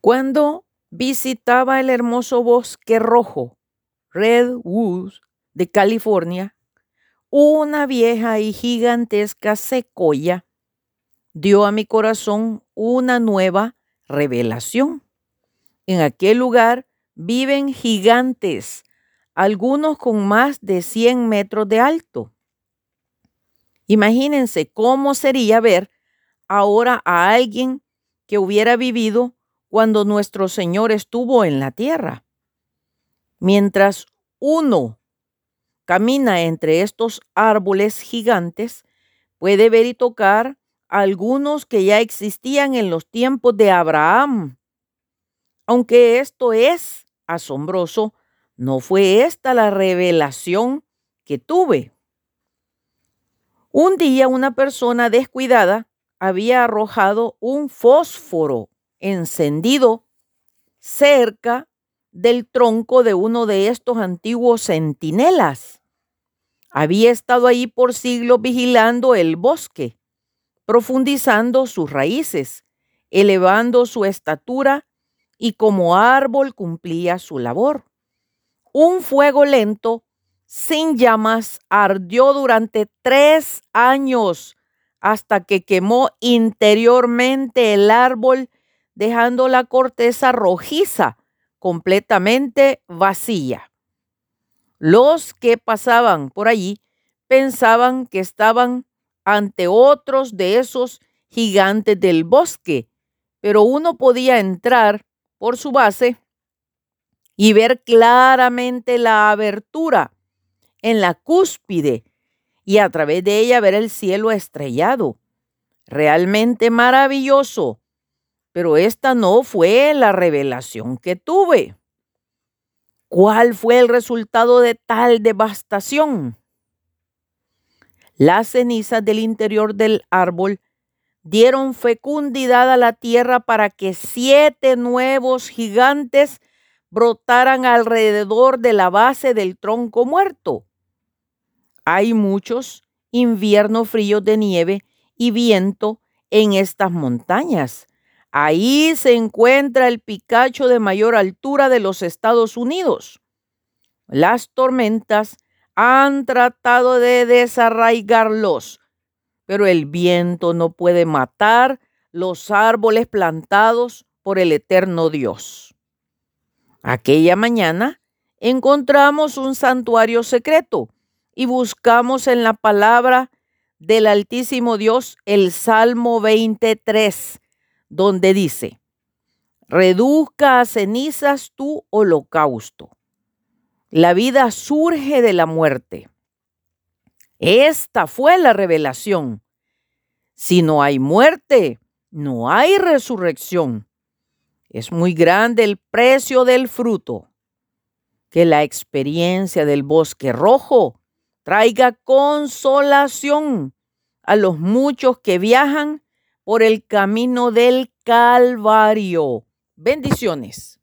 Cuando visitaba el hermoso bosque rojo, Redwood, de California, una vieja y gigantesca secoya dio a mi corazón una nueva revelación. En aquel lugar viven gigantes, algunos con más de 100 metros de alto. Imagínense cómo sería ver ahora a alguien que hubiera vivido cuando nuestro Señor estuvo en la tierra. Mientras uno camina entre estos árboles gigantes, puede ver y tocar algunos que ya existían en los tiempos de Abraham. Aunque esto es asombroso, no fue esta la revelación que tuve. Un día una persona descuidada había arrojado un fósforo encendido cerca del tronco de uno de estos antiguos centinelas. Había estado ahí por siglos vigilando el bosque, profundizando sus raíces, elevando su estatura y como árbol cumplía su labor. Un fuego lento, sin llamas, ardió durante tres años hasta que quemó interiormente el árbol dejando la corteza rojiza completamente vacía. Los que pasaban por allí pensaban que estaban ante otros de esos gigantes del bosque, pero uno podía entrar por su base y ver claramente la abertura en la cúspide y a través de ella ver el cielo estrellado. Realmente maravilloso pero esta no fue la revelación que tuve. ¿Cuál fue el resultado de tal devastación? Las cenizas del interior del árbol dieron fecundidad a la tierra para que siete nuevos gigantes brotaran alrededor de la base del tronco muerto. Hay muchos inviernos fríos de nieve y viento en estas montañas, Ahí se encuentra el picacho de mayor altura de los Estados Unidos. Las tormentas han tratado de desarraigarlos, pero el viento no puede matar los árboles plantados por el eterno Dios. Aquella mañana encontramos un santuario secreto y buscamos en la palabra del Altísimo Dios el Salmo 23 donde dice, reduzca a cenizas tu holocausto. La vida surge de la muerte. Esta fue la revelación. Si no hay muerte, no hay resurrección. Es muy grande el precio del fruto. Que la experiencia del bosque rojo traiga consolación a los muchos que viajan por el camino del Calvario. Bendiciones.